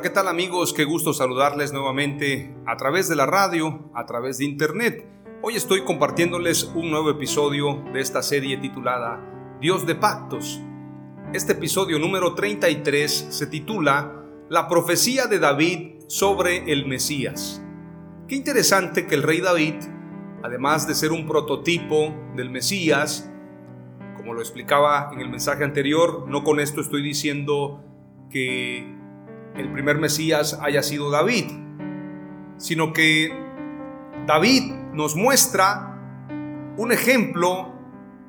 ¿Qué tal amigos? Qué gusto saludarles nuevamente a través de la radio, a través de internet. Hoy estoy compartiéndoles un nuevo episodio de esta serie titulada Dios de Pactos. Este episodio número 33 se titula La profecía de David sobre el Mesías. Qué interesante que el rey David, además de ser un prototipo del Mesías, como lo explicaba en el mensaje anterior, no con esto estoy diciendo que el primer Mesías haya sido David, sino que David nos muestra un ejemplo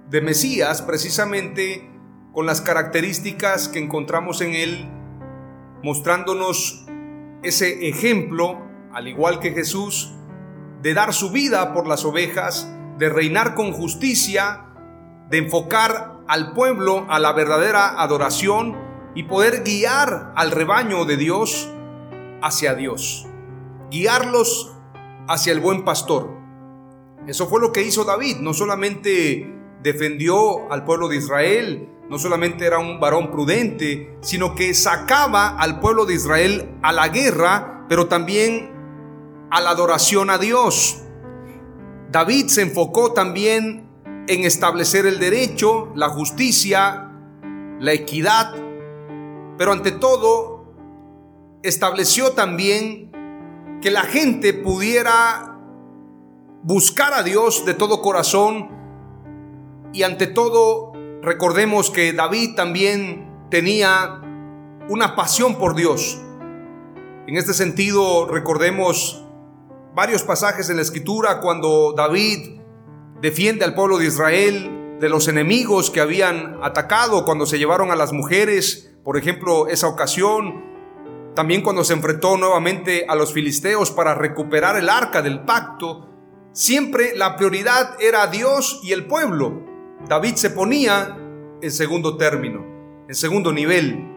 de Mesías precisamente con las características que encontramos en él, mostrándonos ese ejemplo, al igual que Jesús, de dar su vida por las ovejas, de reinar con justicia, de enfocar al pueblo a la verdadera adoración y poder guiar al rebaño de Dios hacia Dios, guiarlos hacia el buen pastor. Eso fue lo que hizo David, no solamente defendió al pueblo de Israel, no solamente era un varón prudente, sino que sacaba al pueblo de Israel a la guerra, pero también a la adoración a Dios. David se enfocó también en establecer el derecho, la justicia, la equidad pero ante todo estableció también que la gente pudiera buscar a Dios de todo corazón y ante todo recordemos que David también tenía una pasión por Dios. En este sentido recordemos varios pasajes en la escritura cuando David defiende al pueblo de Israel de los enemigos que habían atacado, cuando se llevaron a las mujeres, por ejemplo, esa ocasión, también cuando se enfrentó nuevamente a los filisteos para recuperar el arca del pacto, siempre la prioridad era Dios y el pueblo. David se ponía en segundo término, en segundo nivel.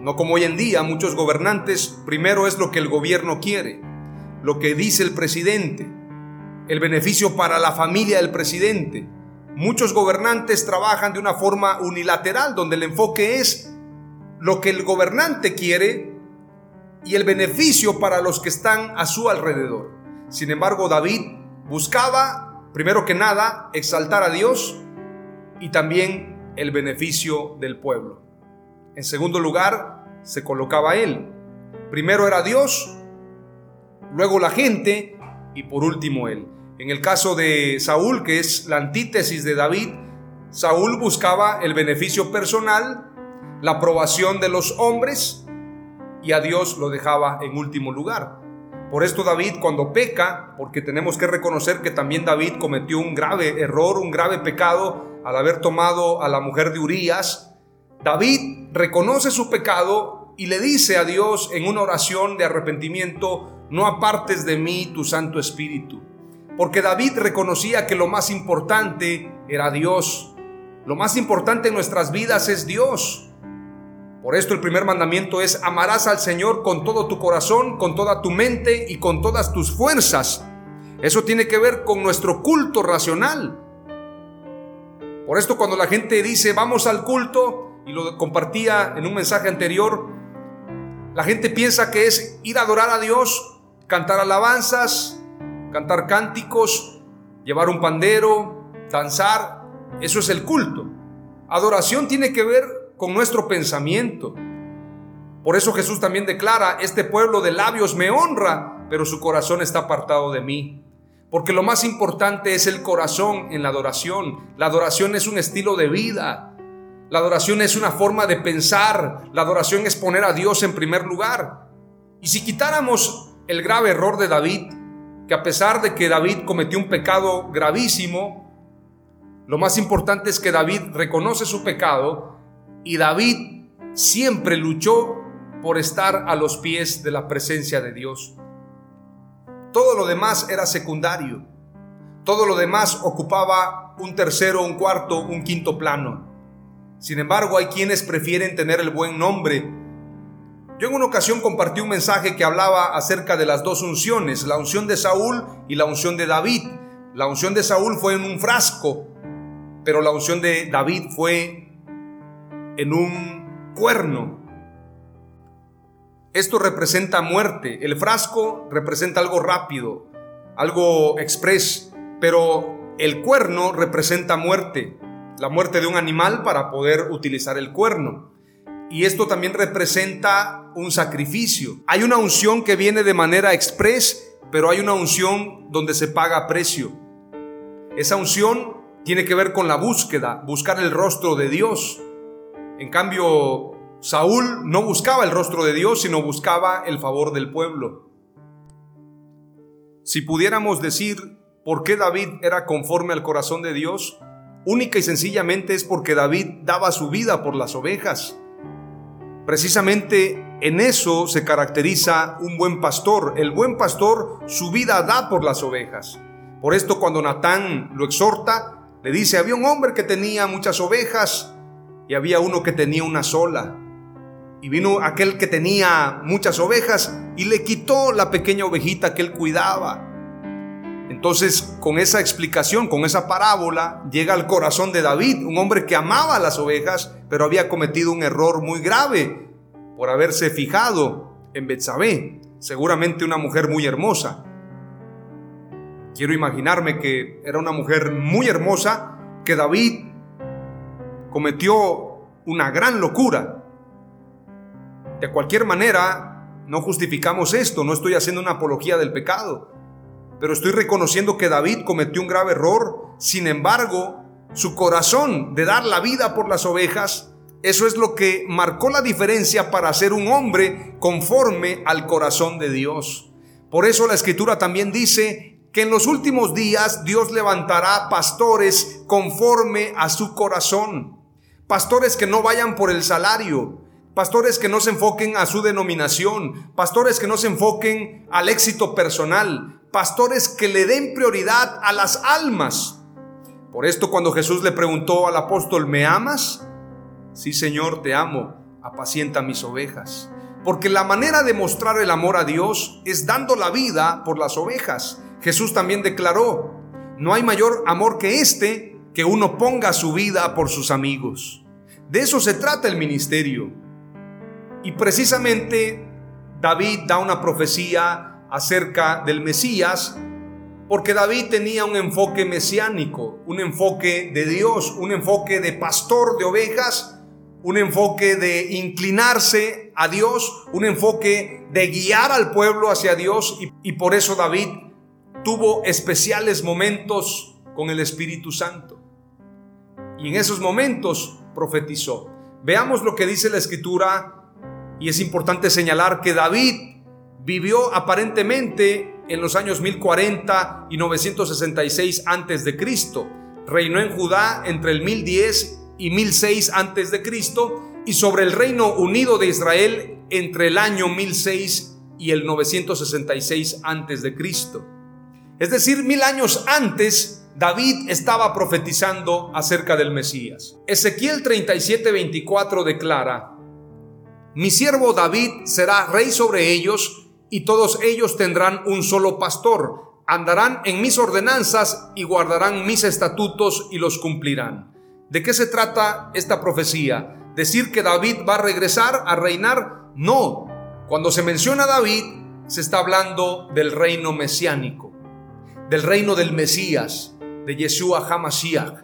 No como hoy en día, muchos gobernantes, primero es lo que el gobierno quiere, lo que dice el presidente, el beneficio para la familia del presidente, Muchos gobernantes trabajan de una forma unilateral, donde el enfoque es lo que el gobernante quiere y el beneficio para los que están a su alrededor. Sin embargo, David buscaba, primero que nada, exaltar a Dios y también el beneficio del pueblo. En segundo lugar, se colocaba él. Primero era Dios, luego la gente y por último él. En el caso de Saúl, que es la antítesis de David, Saúl buscaba el beneficio personal, la aprobación de los hombres y a Dios lo dejaba en último lugar. Por esto David cuando peca, porque tenemos que reconocer que también David cometió un grave error, un grave pecado al haber tomado a la mujer de Urías, David reconoce su pecado y le dice a Dios en una oración de arrepentimiento, no apartes de mí tu Santo Espíritu porque David reconocía que lo más importante era Dios. Lo más importante en nuestras vidas es Dios. Por esto el primer mandamiento es amarás al Señor con todo tu corazón, con toda tu mente y con todas tus fuerzas. Eso tiene que ver con nuestro culto racional. Por esto cuando la gente dice vamos al culto, y lo compartía en un mensaje anterior, La gente piensa que es ir a adorar a Dios, cantar alabanzas, cantar cánticos, llevar un pandero, danzar. Eso es el culto. Adoración tiene que ver con nuestro pensamiento. Por eso Jesús también declara, este pueblo de labios me honra, pero su corazón está apartado de mí. Porque lo más importante es el corazón en la adoración. La adoración es un estilo de vida. La adoración es una forma de pensar. La adoración es poner a Dios en primer lugar. Y si quitáramos el grave error de David, que a pesar de que David cometió un pecado gravísimo, lo más importante es que David reconoce su pecado y David siempre luchó por estar a los pies de la presencia de Dios. Todo lo demás era secundario. Todo lo demás ocupaba un tercero, un cuarto, un quinto plano. Sin embargo, hay quienes prefieren tener el buen nombre. Yo en una ocasión compartí un mensaje que hablaba acerca de las dos unciones, la unción de Saúl y la unción de David. La unción de Saúl fue en un frasco, pero la unción de David fue en un cuerno. Esto representa muerte. El frasco representa algo rápido, algo express, pero el cuerno representa muerte, la muerte de un animal para poder utilizar el cuerno. Y esto también representa un sacrificio. Hay una unción que viene de manera express, pero hay una unción donde se paga precio. Esa unción tiene que ver con la búsqueda, buscar el rostro de Dios. En cambio, Saúl no buscaba el rostro de Dios, sino buscaba el favor del pueblo. Si pudiéramos decir por qué David era conforme al corazón de Dios, única y sencillamente es porque David daba su vida por las ovejas. Precisamente en eso se caracteriza un buen pastor. El buen pastor su vida da por las ovejas. Por esto cuando Natán lo exhorta, le dice, había un hombre que tenía muchas ovejas y había uno que tenía una sola. Y vino aquel que tenía muchas ovejas y le quitó la pequeña ovejita que él cuidaba. Entonces, con esa explicación, con esa parábola, llega al corazón de David, un hombre que amaba las ovejas, pero había cometido un error muy grave por haberse fijado en Betsabé, seguramente una mujer muy hermosa. Quiero imaginarme que era una mujer muy hermosa que David cometió una gran locura de cualquier manera, no justificamos esto, no estoy haciendo una apología del pecado, pero estoy reconociendo que David cometió un grave error. Sin embargo, su corazón de dar la vida por las ovejas, eso es lo que marcó la diferencia para ser un hombre conforme al corazón de Dios. Por eso la escritura también dice que en los últimos días Dios levantará pastores conforme a su corazón. Pastores que no vayan por el salario, pastores que no se enfoquen a su denominación, pastores que no se enfoquen al éxito personal, pastores que le den prioridad a las almas. Por esto cuando Jesús le preguntó al apóstol, ¿me amas? Sí, Señor, te amo, apacienta mis ovejas. Porque la manera de mostrar el amor a Dios es dando la vida por las ovejas. Jesús también declaró, no hay mayor amor que este, que uno ponga su vida por sus amigos. De eso se trata el ministerio. Y precisamente David da una profecía acerca del Mesías, porque David tenía un enfoque mesiánico, un enfoque de Dios, un enfoque de pastor de ovejas, un enfoque de inclinarse a Dios, un enfoque de guiar al pueblo hacia Dios. Y, por eso David tuvo especiales momentos con el Espíritu Santo. Y en esos momentos profetizó. Veamos lo que dice la escritura y es importante señalar que David vivió aparentemente en los años 1040 y 966 antes de Cristo. Reinó en Judá entre el 1010 y 1006 antes de Cristo y sobre el Reino Unido de Israel entre el año 1006 y el 966 antes de Cristo. Es decir, mil años antes, David estaba profetizando acerca del Mesías. Ezequiel 37:24 declara, mi siervo David será rey sobre ellos, y todos ellos tendrán un solo pastor. Andarán en mis ordenanzas y guardarán mis estatutos y los cumplirán. ¿De qué se trata esta profecía? ¿Decir que David va a regresar a reinar? No. Cuando se menciona a David, se está hablando del reino mesiánico, del reino del Mesías, de Yeshua HaMashiach.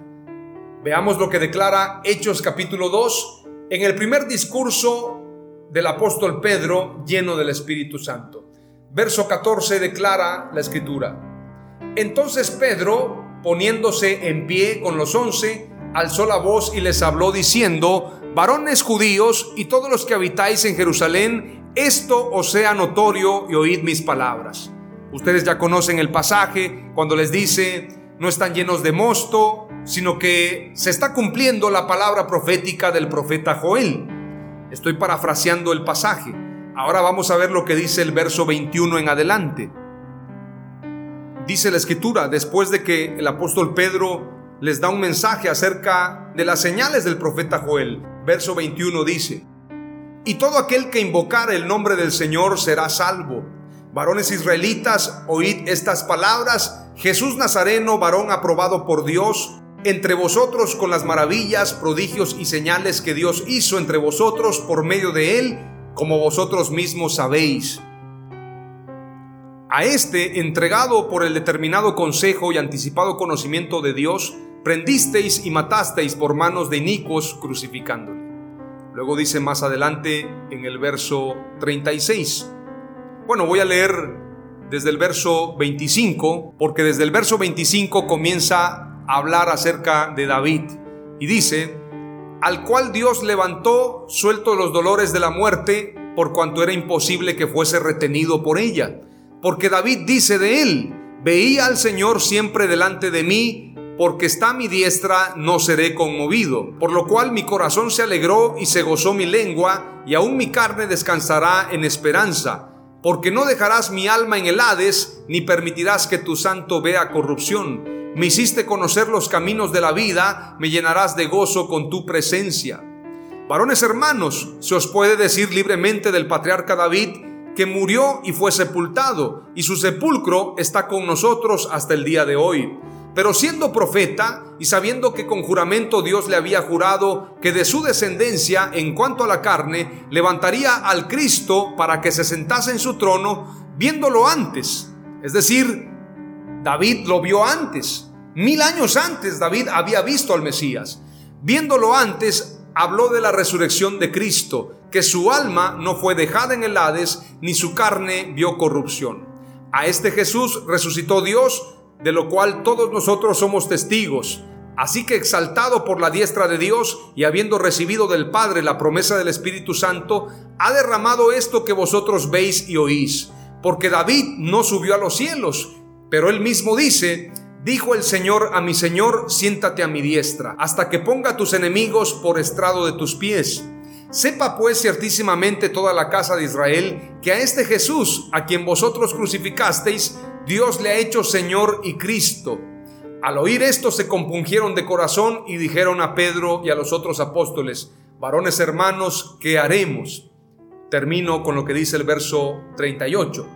Veamos lo que declara Hechos capítulo 2 en el primer discurso del apóstol Pedro lleno del Espíritu Santo. Verso 14 declara la escritura. Entonces Pedro, poniéndose en pie con los once, alzó la voz y les habló diciendo, varones judíos y todos los que habitáis en Jerusalén, esto os sea notorio y oíd mis palabras. Ustedes ya conocen el pasaje cuando les dice, no están llenos de mosto, sino que se está cumpliendo la palabra profética del profeta Joel. Estoy parafraseando el pasaje. Ahora vamos a ver lo que dice el verso 21 en adelante. Dice la escritura, después de que el apóstol Pedro les da un mensaje acerca de las señales del profeta Joel. Verso 21 dice, y todo aquel que invocar el nombre del Señor será salvo. Varones israelitas, oíd estas palabras. Jesús Nazareno, varón aprobado por Dios, entre vosotros con las maravillas, prodigios y señales que Dios hizo entre vosotros por medio de él, como vosotros mismos sabéis. A este, entregado por el determinado consejo y anticipado conocimiento de Dios, prendisteis y matasteis por manos de inicuos crucificándole. Luego dice más adelante en el verso 36. Bueno, voy a leer desde el verso 25, porque desde el verso 25 comienza a hablar acerca de David. Y dice, al cual Dios levantó, suelto los dolores de la muerte, por cuanto era imposible que fuese retenido por ella. Porque David dice de él, veía al Señor siempre delante de mí, porque está mi diestra, no seré conmovido. Por lo cual mi corazón se alegró y se gozó mi lengua, y aún mi carne descansará en esperanza. Porque no dejarás mi alma en el Hades, ni permitirás que tu santo vea corrupción. Me hiciste conocer los caminos de la vida, me llenarás de gozo con tu presencia. Varones hermanos, se os puede decir libremente del patriarca David, que murió y fue sepultado, y su sepulcro está con nosotros hasta el día de hoy pero siendo profeta y sabiendo que con juramento Dios le había jurado que de su descendencia en cuanto a la carne levantaría al Cristo para que se sentase en su trono, viéndolo antes. Es decir, David lo vio antes. Mil años antes David había visto al Mesías. Viéndolo antes, habló de la resurrección de Cristo, que su alma no fue dejada en el Hades, ni su carne vio corrupción. A este Jesús resucitó Dios de lo cual todos nosotros somos testigos. Así que exaltado por la diestra de Dios y habiendo recibido del Padre la promesa del Espíritu Santo, ha derramado esto que vosotros veis y oís. Porque David no subió a los cielos, pero él mismo dice, dijo el Señor a mi Señor, siéntate a mi diestra, hasta que ponga tus enemigos por estrado de tus pies. Sepa pues ciertísimamente toda la casa de Israel que a este Jesús, a quien vosotros crucificasteis, Dios le ha hecho Señor y Cristo. Al oír esto se compungieron de corazón y dijeron a Pedro y a los otros apóstoles, varones hermanos, ¿qué haremos? Termino con lo que dice el verso 38.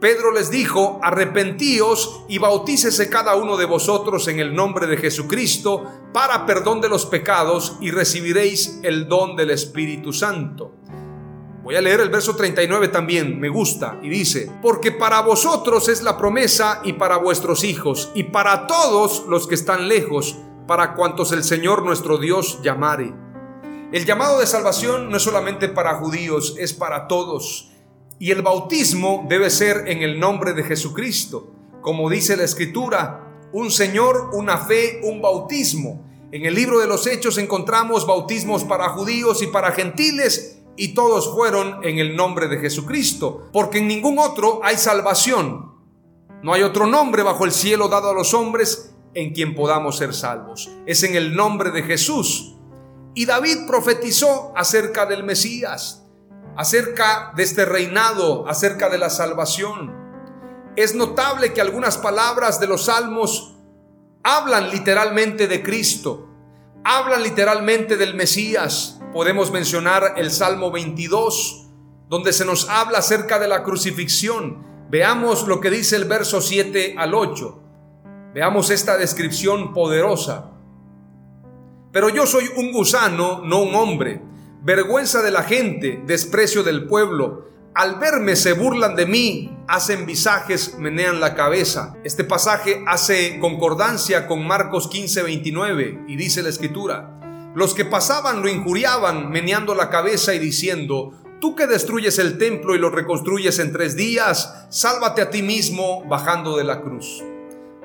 Pedro les dijo, arrepentíos y bautícese cada uno de vosotros en el nombre de Jesucristo para perdón de los pecados y recibiréis el don del Espíritu Santo Voy a leer el verso 39 también, me gusta, y dice, porque para vosotros es la promesa y para vuestros hijos y para todos los que están lejos, para cuantos el Señor nuestro Dios llamare. El llamado de salvación no es solamente para judíos, es para todos. Y el bautismo debe ser en el nombre de Jesucristo. Como dice la Escritura, un Señor, una fe, un bautismo. En el libro de los Hechos encontramos bautismos para judíos y para gentiles y todos fueron en el nombre de Jesucristo, porque en ningún otro hay salvación. No hay otro nombre bajo el cielo dado a los hombres en quien podamos ser salvos. Es en el nombre de Jesús. Y David profetizó acerca del Mesías, acerca de este reinado, acerca de la salvación. Es notable que algunas palabras de los salmos hablan literalmente de Cristo, hablan literalmente del Mesías, podemos mencionar el Salmo 22, donde se nos habla acerca de la crucifixión. Veamos lo que dice el verso 7 al 8. Veamos esta descripción poderosa. Pero yo soy un gusano, no un hombre, vergüenza de la gente, desprecio del pueblo. Al verme se burlan de mí, hacen visajes, menean la cabeza. Este pasaje hace concordancia con Marcos 15, 29 y dice la escritura, los que pasaban lo injuriaban, meneando la cabeza y diciendo, Tú que destruyes el templo y lo reconstruyes en tres días, sálvate a ti mismo bajando de la cruz.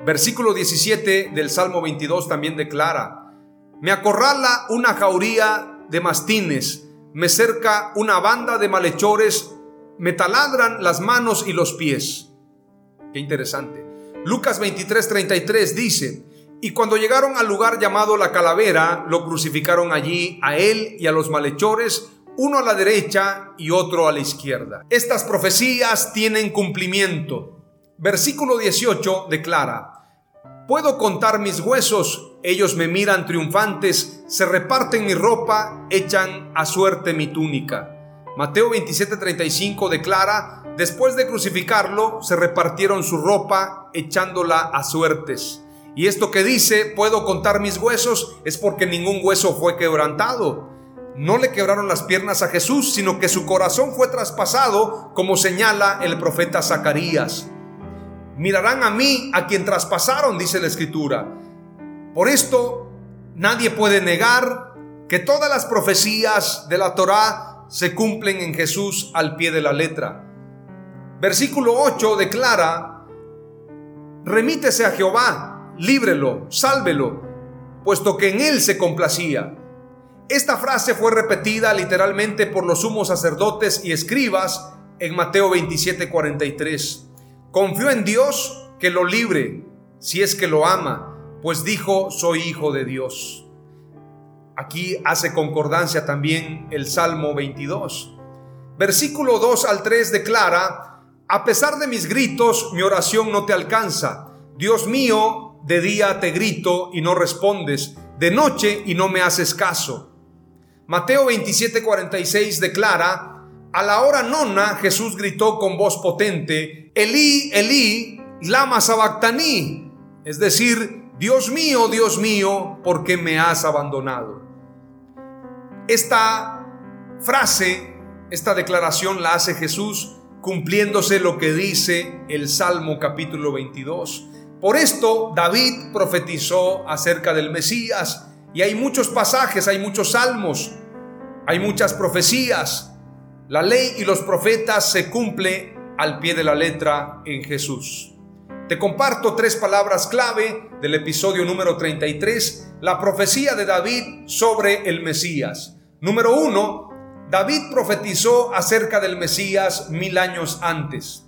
Versículo 17 del Salmo 22 también declara, Me acorrala una jauría de mastines, me cerca una banda de malhechores, me taladran las manos y los pies. Qué interesante. Lucas 23, 33 dice, y cuando llegaron al lugar llamado la calavera, lo crucificaron allí a él y a los malhechores, uno a la derecha y otro a la izquierda. Estas profecías tienen cumplimiento. Versículo 18 declara, Puedo contar mis huesos, ellos me miran triunfantes, se reparten mi ropa, echan a suerte mi túnica. Mateo 27:35 declara, después de crucificarlo, se repartieron su ropa, echándola a suertes. Y esto que dice, puedo contar mis huesos, es porque ningún hueso fue quebrantado. No le quebraron las piernas a Jesús, sino que su corazón fue traspasado, como señala el profeta Zacarías. Mirarán a mí, a quien traspasaron, dice la escritura. Por esto, nadie puede negar que todas las profecías de la Torá se cumplen en Jesús al pie de la letra. Versículo 8 declara, remítese a Jehová, líbrelo, sálvelo, puesto que en él se complacía. Esta frase fue repetida literalmente por los sumos sacerdotes y escribas en Mateo 27:43. Confió en Dios que lo libre, si es que lo ama, pues dijo, soy hijo de Dios. Aquí hace concordancia también el Salmo 22. Versículo 2 al 3 declara, a pesar de mis gritos, mi oración no te alcanza. Dios mío, de día te grito y no respondes, de noche y no me haces caso. Mateo 27:46 declara, a la hora nona Jesús gritó con voz potente, Elí, Elí, lama sabactaní, es decir, Dios mío, Dios mío, ¿por qué me has abandonado? Esta frase, esta declaración la hace Jesús cumpliéndose lo que dice el Salmo capítulo 22. Por esto David profetizó acerca del Mesías y hay muchos pasajes, hay muchos salmos, hay muchas profecías. La ley y los profetas se cumple al pie de la letra en Jesús. Te comparto tres palabras clave del episodio número 33, la profecía de David sobre el Mesías. Número uno, David profetizó acerca del Mesías mil años antes.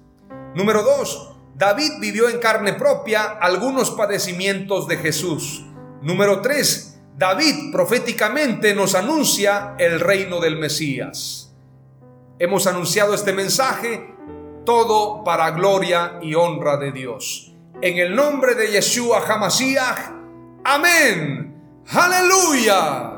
Número dos, David vivió en carne propia algunos padecimientos de Jesús. Número 3. David proféticamente nos anuncia el reino del Mesías. Hemos anunciado este mensaje, todo para gloria y honra de Dios. En el nombre de Yeshua Hamashiach. Amén. Aleluya.